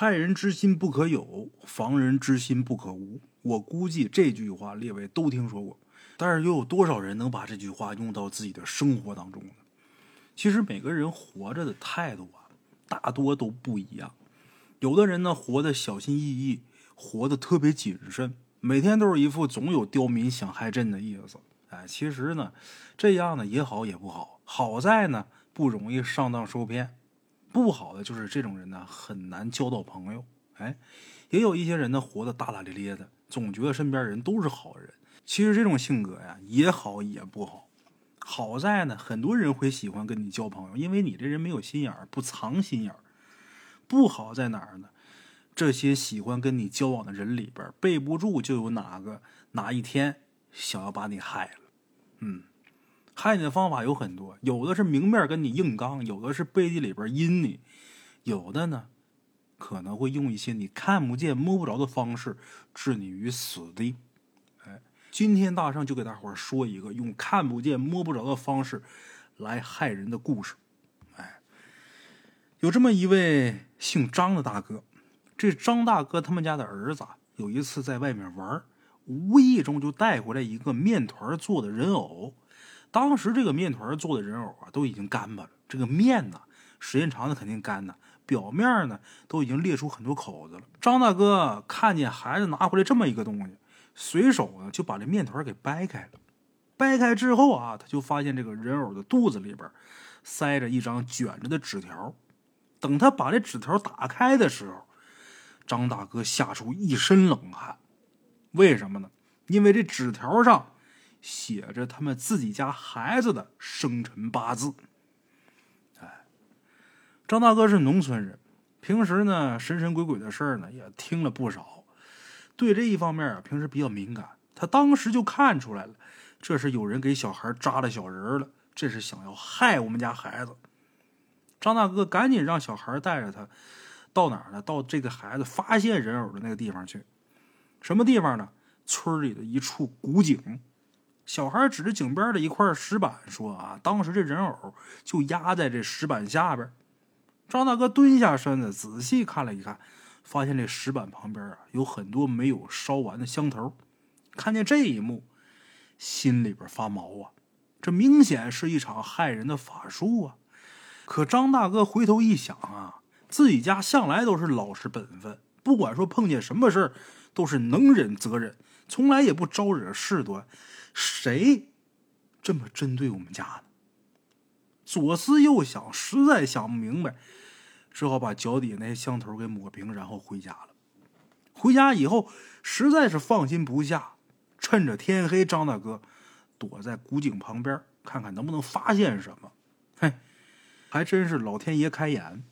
害人之心不可有，防人之心不可无。我估计这句话列位都听说过，但是又有多少人能把这句话用到自己的生活当中呢？其实每个人活着的态度啊，大多都不一样。有的人呢，活得小心翼翼，活得特别谨慎，每天都是一副总有刁民想害朕的意思。哎，其实呢，这样呢也好也不好。好在呢，不容易上当受骗；不好的就是这种人呢，很难交到朋友。哎，也有一些人呢，活得大大咧咧的，总觉得身边人都是好人。其实这种性格呀，也好也不好。好在呢，很多人会喜欢跟你交朋友，因为你这人没有心眼儿，不藏心眼儿。不好在哪儿呢？这些喜欢跟你交往的人里边，备不住就有哪个哪一天想要把你害了。嗯，害你的方法有很多，有的是明面跟你硬刚，有的是背地里边阴你，有的呢可能会用一些你看不见摸不着的方式置你于死地。哎，今天大圣就给大伙说一个用看不见摸不着的方式来害人的故事。哎有这么一位姓张的大哥，这张大哥他们家的儿子有一次在外面玩，无意中就带回来一个面团做的人偶。当时这个面团做的人偶啊都已经干巴了，这个面呢时间长了肯定干呢，表面呢都已经裂出很多口子了。张大哥看见孩子拿回来这么一个东西，随手呢就把这面团给掰开了。掰开之后啊，他就发现这个人偶的肚子里边塞着一张卷着的纸条。等他把这纸条打开的时候，张大哥吓出一身冷汗。为什么呢？因为这纸条上写着他们自己家孩子的生辰八字。哎，张大哥是农村人，平时呢神神鬼鬼的事儿呢也听了不少，对这一方面啊平时比较敏感。他当时就看出来了，这是有人给小孩扎了小人了，这是想要害我们家孩子。张大哥赶紧让小孩带着他到哪儿呢？到这个孩子发现人偶的那个地方去。什么地方呢？村里的一处古井。小孩指着井边的一块石板说：“啊，当时这人偶就压在这石板下边。”张大哥蹲下身子，仔细看了一看，发现这石板旁边啊有很多没有烧完的香头。看见这一幕，心里边发毛啊！这明显是一场害人的法术啊！可张大哥回头一想啊，自己家向来都是老实本分，不管说碰见什么事儿，都是能忍则忍，从来也不招惹事端。谁这么针对我们家呢？左思右想，实在想不明白，只好把脚底那些香头给抹平，然后回家了。回家以后，实在是放心不下，趁着天黑，张大哥躲在古井旁边，看看能不能发现什么。嘿。还真是老天爷开眼，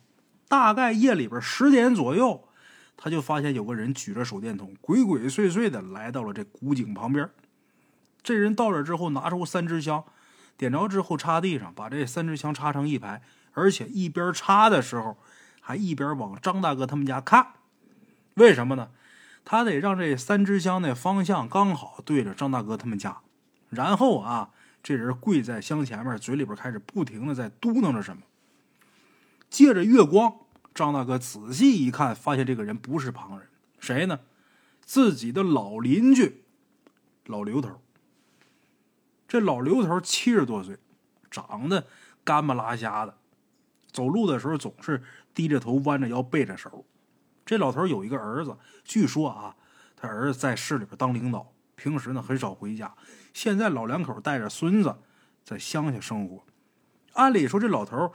大概夜里边十点左右，他就发现有个人举着手电筒，鬼鬼祟祟的来到了这古井旁边。这人到这之后，拿出三支香，点着之后插地上，把这三支香插成一排，而且一边插的时候，还一边往张大哥他们家看。为什么呢？他得让这三支香的方向刚好对着张大哥他们家。然后啊，这人跪在香前面，嘴里边开始不停的在嘟囔着什么。借着月光，张大哥仔细一看，发现这个人不是旁人，谁呢？自己的老邻居，老刘头。这老刘头七十多岁，长得干巴拉瞎的，走路的时候总是低着头、弯着腰、背着手。这老头有一个儿子，据说啊，他儿子在市里边当领导，平时呢很少回家。现在老两口带着孙子在乡下生活。按理说，这老头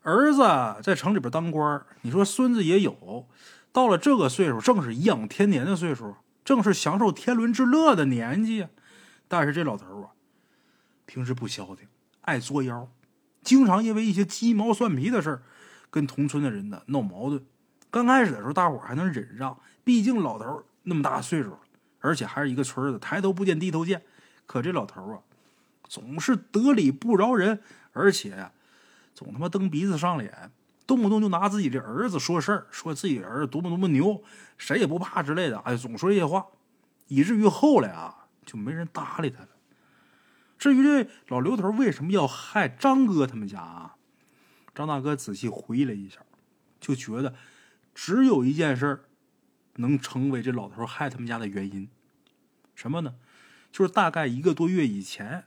儿子在城里边当官你说孙子也有，到了这个岁数，正是颐养天年的岁数，正是享受天伦之乐的年纪。但是这老头啊，平时不消停，爱作妖，经常因为一些鸡毛蒜皮的事儿，跟同村的人呢闹矛盾。刚开始的时候，大伙还能忍让，毕竟老头那么大岁数了，而且还是一个村的，抬头不见低头见。可这老头啊，总是得理不饶人，而且。总他妈蹬鼻子上脸，动不动就拿自己的儿子说事儿，说自己儿子多么多么牛，谁也不怕之类的。哎，总说这些话，以至于后来啊，就没人搭理他了。至于这老刘头为什么要害张哥他们家啊？张大哥仔细回忆了一下，就觉得只有一件事能成为这老头害他们家的原因，什么呢？就是大概一个多月以前，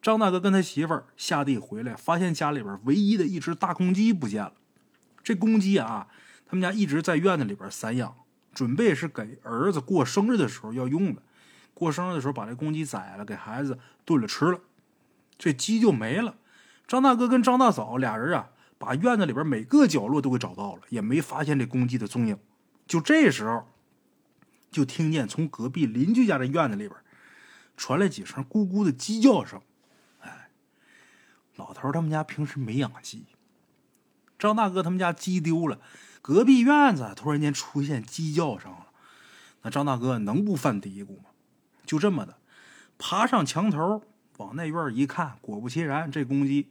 张大哥跟他媳妇下地回来，发现家里边唯一的一只大公鸡不见了。这公鸡啊，他们家一直在院子里边散养，准备是给儿子过生日的时候要用的。过生日的时候把这公鸡宰了，给孩子炖了吃了，这鸡就没了。张大哥跟张大嫂俩人啊，把院子里边每个角落都给找到了，也没发现这公鸡的踪影。就这时候，就听见从隔壁邻居家的院子里边传来几声咕咕的鸡叫声。哎，老头他们家平时没养鸡，张大哥他们家鸡丢了，隔壁院子突然间出现鸡叫声了，那张大哥能不犯嘀咕吗？就这么的，爬上墙头往那院一看，果不其然，这公鸡，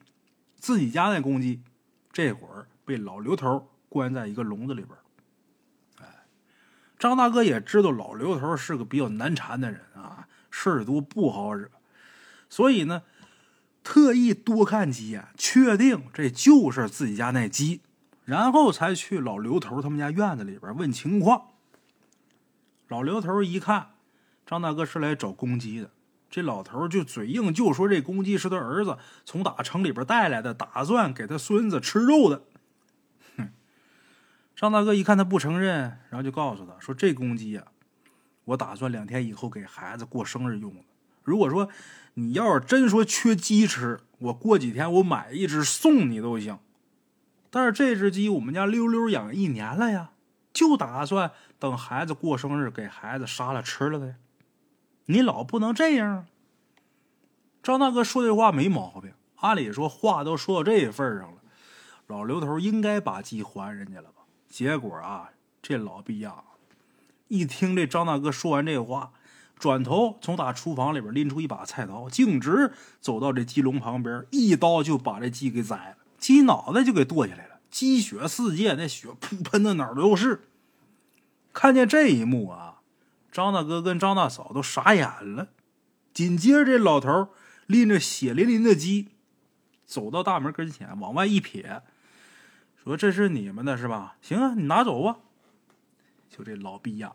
自己家那公鸡，这会儿被老刘头关在一个笼子里边。哎，张大哥也知道老刘头是个比较难缠的人啊，事儿多不好惹，所以呢，特意多看几眼，确定这就是自己家那鸡，然后才去老刘头他们家院子里边问情况。老刘头一看。张大哥是来找公鸡的，这老头就嘴硬，就说这公鸡是他儿子从打城里边带来的，打算给他孙子吃肉的。哼！张大哥一看他不承认，然后就告诉他说：“这公鸡呀，我打算两天以后给孩子过生日用的。如果说你要是真说缺鸡吃，我过几天我买一只送你都行。但是这只鸡我们家溜溜养一年了呀，就打算等孩子过生日给孩子杀了吃了的。”你老不能这样。张大哥说这话没毛病，按理说话都说到这份上了，老刘头应该把鸡还人家了吧？结果啊，这老逼样，一听这张大哥说完这话，转头从打厨房里边拎出一把菜刀，径直走到这鸡笼旁边，一刀就把这鸡给宰了，鸡脑袋就给剁下来了，鸡血四溅，那血噗喷的哪儿都是。看见这一幕啊！张大哥跟张大嫂都傻眼了，紧接着这老头拎着血淋淋的鸡，走到大门跟前，往外一撇，说：“这是你们的，是吧？行啊，你拿走吧。”就这老逼样，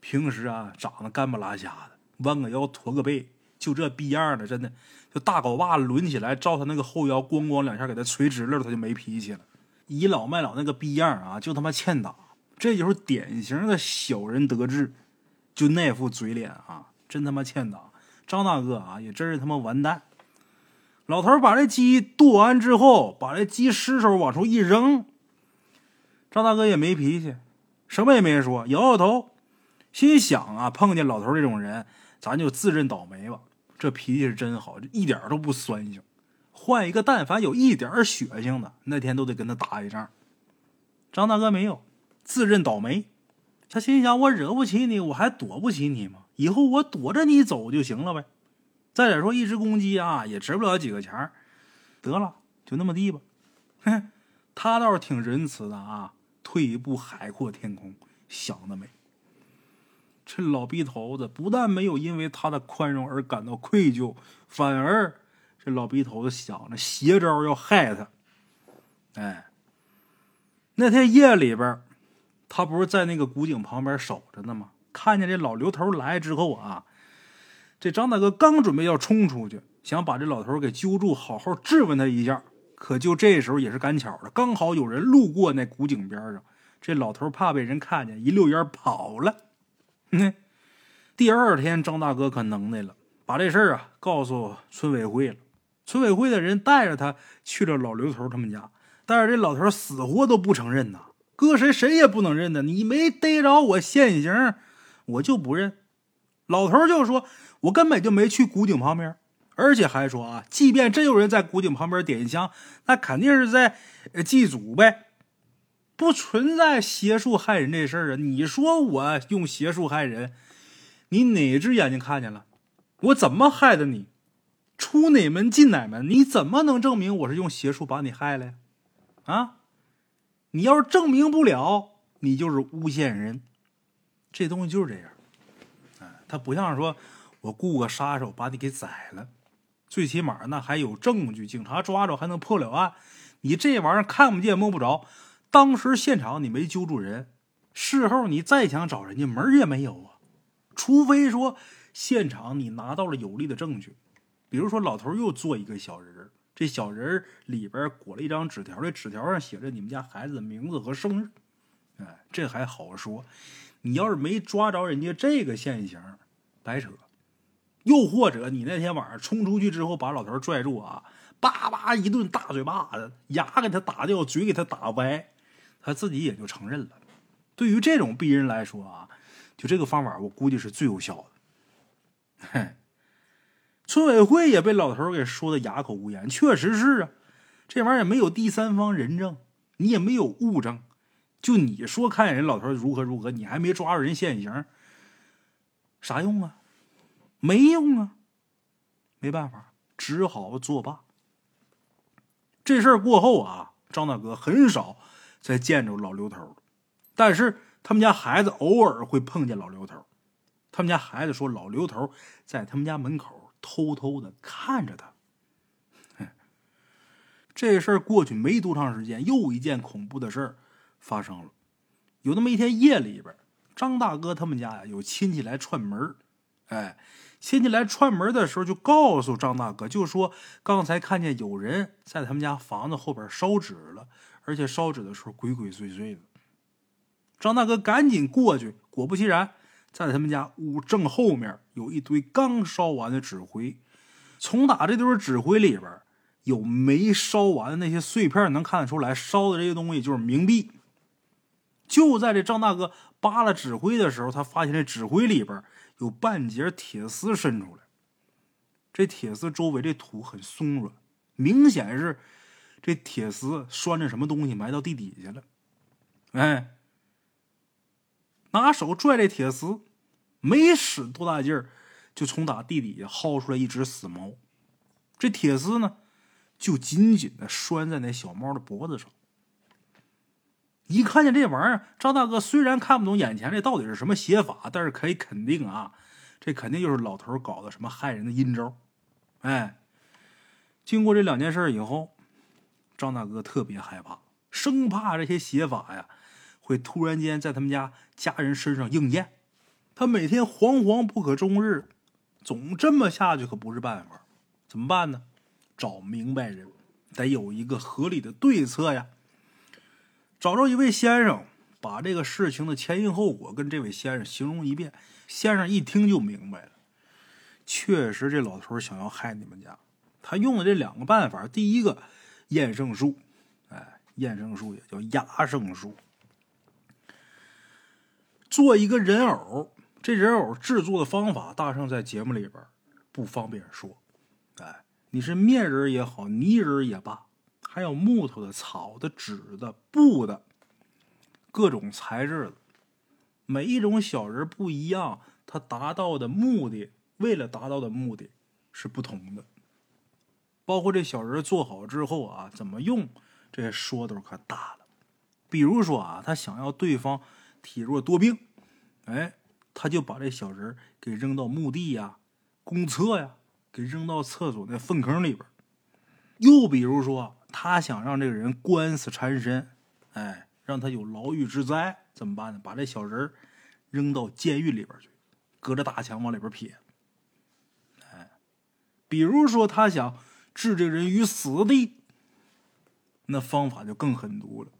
平时啊长得干不拉瞎的，弯个腰驼个背，就这逼样的，真的就大狗把抡起来，照他那个后腰咣咣两下给他捶直了，他就没脾气了。倚老卖老那个逼样啊，就他妈欠打，这就是典型的小人得志。就那副嘴脸啊，真他妈欠打！张大哥啊，也真是他妈完蛋。老头把这鸡剁完之后，把这鸡尸首往出一扔。张大哥也没脾气，什么也没说，摇摇头，心想啊，碰见老头这种人，咱就自认倒霉吧。这脾气是真好，一点都不酸性。换一个，但凡有一点血性的，那天都得跟他打一仗。张大哥没有，自认倒霉。他心想：我惹不起你，我还躲不起你吗？以后我躲着你走就行了呗。再者说，一只公鸡啊，也值不了几个钱儿得了，就那么地吧。哼，他倒是挺仁慈的啊。退一步，海阔天空，想得美。这老逼头子不但没有因为他的宽容而感到愧疚，反而这老逼头子想着邪招要害他。哎，那天夜里边。他不是在那个古井旁边守着呢吗？看见这老刘头来之后啊，这张大哥刚准备要冲出去，想把这老头给揪住，好好质问他一下。可就这时候也是赶巧了，刚好有人路过那古井边上，这老头怕被人看见，一溜烟跑了。哼！第二天，张大哥可能耐了，把这事儿啊告诉村委会了。村委会的人带着他去了老刘头他们家，但是这老头死活都不承认呐。搁谁谁也不能认的，你没逮着我现行，我就不认。老头就说：“我根本就没去古井旁边，而且还说啊，即便真有人在古井旁边点香，那肯定是在祭祖呗，不存在邪术害人这事儿啊。你说我用邪术害人，你哪只眼睛看见了？我怎么害的你？出哪门进哪门？你怎么能证明我是用邪术把你害了呀？啊？”你要是证明不了，你就是诬陷人，这东西就是这样。哎，他不像说，我雇个杀手把你给宰了，最起码那还有证据，警察抓着还能破了案。你这玩意儿看不见摸不着，当时现场你没揪住人，事后你再想找人家门也没有啊。除非说现场你拿到了有力的证据，比如说老头又做一个小人儿，这小人儿里边裹了一张纸条，这纸条上写着你们家孩子的名字和生日，哎，这还好说。你要是没抓着人家这个现行，白扯。又或者你那天晚上冲出去之后，把老头拽住啊，叭叭一顿大嘴巴子，牙给他打掉，嘴给他打歪，他自己也就承认了。对于这种逼人来说啊，就这个方法，我估计是最有效的。嘿，村委会也被老头给说的哑口无言。确实是啊，这玩意儿也没有第三方人证，你也没有物证。就你说看人老头如何如何，你还没抓住人现行，啥用啊？没用啊！没办法，只好作罢。这事儿过后啊，张大哥很少再见着老刘头但是他们家孩子偶尔会碰见老刘头他们家孩子说，老刘头在他们家门口偷偷的看着他。这事儿过去没多长时间，又一件恐怖的事儿。发生了，有那么一天夜里边，张大哥他们家呀有亲戚来串门哎，亲戚来串门的时候就告诉张大哥，就说刚才看见有人在他们家房子后边烧纸了，而且烧纸的时候鬼鬼祟祟的。张大哥赶紧过去，果不其然，在他们家屋正后面有一堆刚烧完的纸灰，从打这堆纸灰里边有没烧完的那些碎片，能看得出来，烧的这些东西就是冥币。就在这张大哥扒拉纸灰的时候，他发现这纸灰里边有半截铁丝伸出来。这铁丝周围这土很松软，明显是这铁丝拴着什么东西埋到地底下了。哎，拿手拽这铁丝，没使多大劲儿，就从打地底下薅出来一只死猫。这铁丝呢，就紧紧的拴在那小猫的脖子上。一看见这玩意儿，张大哥虽然看不懂眼前这到底是什么写法，但是可以肯定啊，这肯定就是老头搞的什么害人的阴招。哎，经过这两件事以后，张大哥特别害怕，生怕这些写法呀会突然间在他们家家人身上应验。他每天惶惶不可终日，总这么下去可不是办法。怎么办呢？找明白人，得有一个合理的对策呀。找着一位先生，把这个事情的前因后果跟这位先生形容一遍。先生一听就明白了，确实这老头想要害你们家。他用的这两个办法，第一个验圣术，哎，验圣术也叫压圣术，做一个人偶。这人偶制作的方法，大圣在节目里边不方便说。哎，你是面人也好，泥人也罢。还有木头的、草的、纸的、布的，各种材质的，每一种小人不一样，他达到的目的，为了达到的目的是不同的。包括这小人做好之后啊，怎么用，这说头可大了。比如说啊，他想要对方体弱多病，哎，他就把这小人给扔到墓地呀、公厕呀，给扔到厕所那粪坑里边。又比如说。他想让这个人官司缠身，哎，让他有牢狱之灾，怎么办呢？把这小人扔到监狱里边去，隔着大墙往里边撇。哎，比如说他想置这个人于死地，那方法就更狠毒了。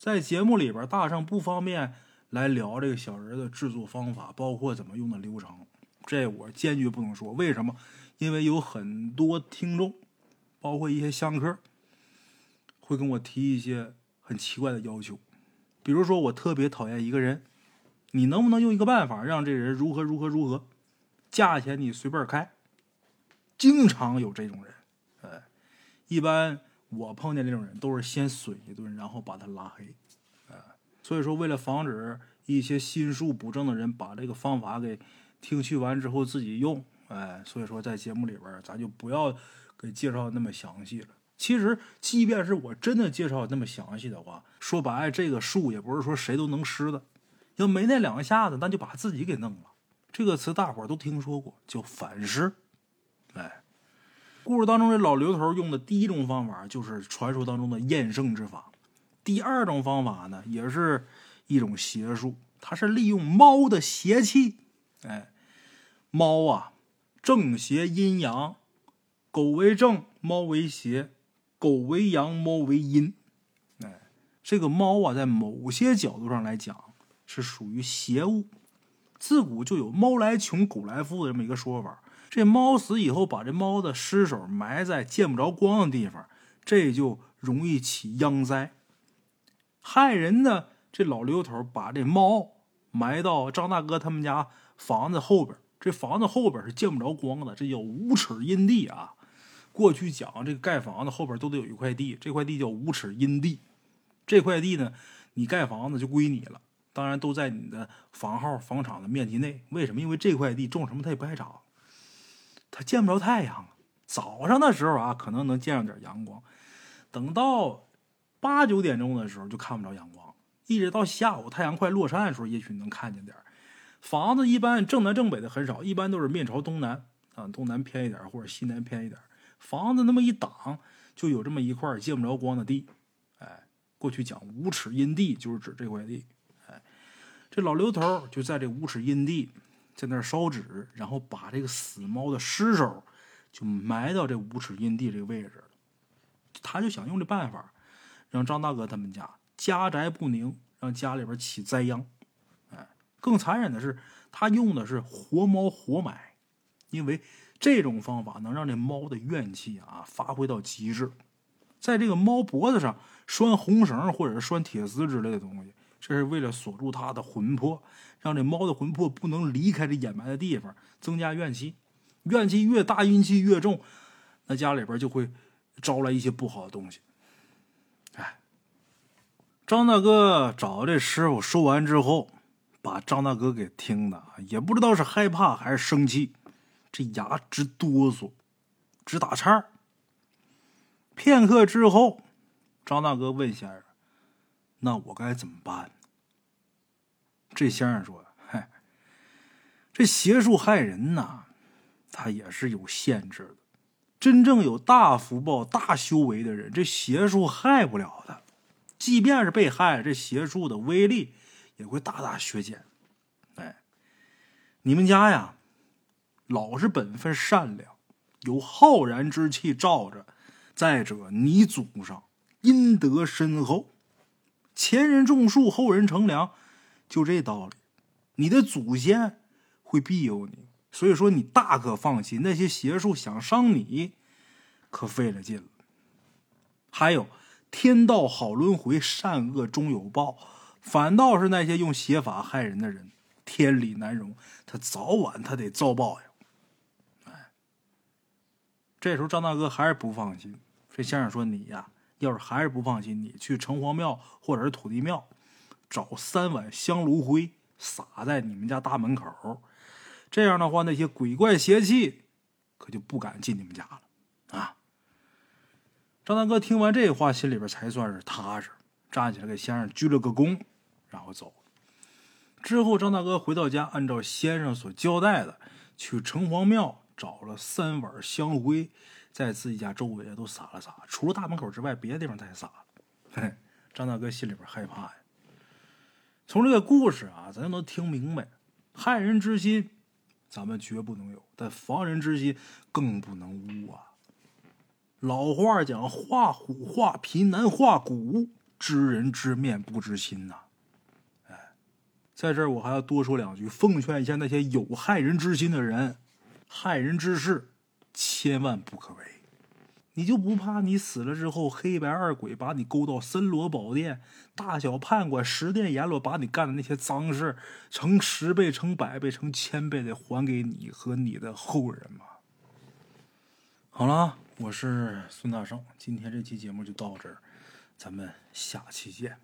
在节目里边，大圣不方便来聊这个小人的制作方法，包括怎么用的流程，这我坚决不能说。为什么？因为有很多听众。包括一些香客会跟我提一些很奇怪的要求，比如说我特别讨厌一个人，你能不能用一个办法让这人如何如何如何，价钱你随便开。经常有这种人，哎，一般我碰见这种人都是先损一顿，然后把他拉黑，哎，所以说为了防止一些心术不正的人把这个方法给听去完之后自己用，哎，所以说在节目里边咱就不要。给介绍那么详细了。其实，即便是我真的介绍那么详细的话，说白了，这个术也不是说谁都能施的。要没那两下子，那就把自己给弄了。这个词大伙都听说过，叫反施。哎，故事当中这老刘头用的第一种方法就是传说当中的验圣之法。第二种方法呢，也是一种邪术，它是利用猫的邪气。哎，猫啊，正邪阴阳，狗为正，猫为邪，狗为阳，猫为阴。哎，这个猫啊，在某些角度上来讲，是属于邪物。自古就有“猫来穷，狗来富”的这么一个说法。这猫死以后，把这猫的尸首埋在见不着光的地方，这就容易起殃灾。害人的这老刘头把这猫埋到张大哥他们家房子后边，这房子后边是见不着光的，这叫无耻阴地啊！过去讲这个盖房子后边都得有一块地，这块地叫无耻阴地。这块地呢，你盖房子就归你了，当然都在你的房号、房产的面积内。为什么？因为这块地种什么它也不爱长。见不着太阳，早上的时候啊，可能能见着点阳光，等到八九点钟的时候就看不着阳光，一直到下午太阳快落山的时候，也许能看见点房子一般正南正北的很少，一般都是面朝东南啊，东南偏一点或者西南偏一点，房子那么一挡，就有这么一块见不着光的地。哎，过去讲五尺阴地，就是指这块地。哎，这老刘头就在这五尺阴地。在那儿烧纸，然后把这个死猫的尸首就埋到这五尺阴地这个位置。他就想用这办法，让张大哥他们家家宅不宁，让家里边起灾殃。哎，更残忍的是，他用的是活猫活埋，因为这种方法能让这猫的怨气啊发挥到极致。在这个猫脖子上拴红绳或者是拴铁丝之类的东西。这是为了锁住他的魂魄，让这猫的魂魄不能离开这掩埋的地方，增加怨气。怨气越大，阴气越重，那家里边就会招来一些不好的东西。哎，张大哥找这师傅说完之后，把张大哥给听的也不知道是害怕还是生气，这牙直哆嗦，直打颤。片刻之后，张大哥问先生。那我该怎么办？这先生说：“嗨，这邪术害人呐，他也是有限制的。真正有大福报、大修为的人，这邪术害不了他。即便是被害，这邪术的威力也会大大削减。哎，你们家呀，老实本分、善良，有浩然之气罩着。再者，你祖上阴德深厚。”前人种树，后人乘凉，就这道理。你的祖先会庇佑你，所以说你大可放心。那些邪术想伤你，可费了劲了。还有天道好轮回，善恶终有报。反倒是那些用邪法害人的人，天理难容，他早晚他得遭报呀。哎，这时候张大哥还是不放心。这先生说：“你呀。”要是还是不放心，你去城隍庙或者是土地庙，找三碗香炉灰撒在你们家大门口，这样的话，那些鬼怪邪气可就不敢进你们家了啊！张大哥听完这话，心里边才算是踏实，站起来给先生鞠了个躬，然后走。之后，张大哥回到家，按照先生所交代的，去城隍庙找了三碗香灰。在自己家周围都撒了撒，除了大门口之外，别的地方他也撒了。嘿，张大哥心里边害怕呀。从这个故事啊，咱就能听明白，害人之心咱们绝不能有，但防人之心更不能无啊。老话讲，画虎画皮难画骨，知人知面不知心呐。哎，在这儿我还要多说两句，奉劝一下那些有害人之心的人，害人之事。千万不可为！你就不怕你死了之后，黑白二鬼把你勾到森罗宝殿，大小判官十殿阎罗把你干的那些脏事，成十倍、成百倍、成千倍的还给你和你的后人吗？好了，我是孙大圣，今天这期节目就到这儿，咱们下期见。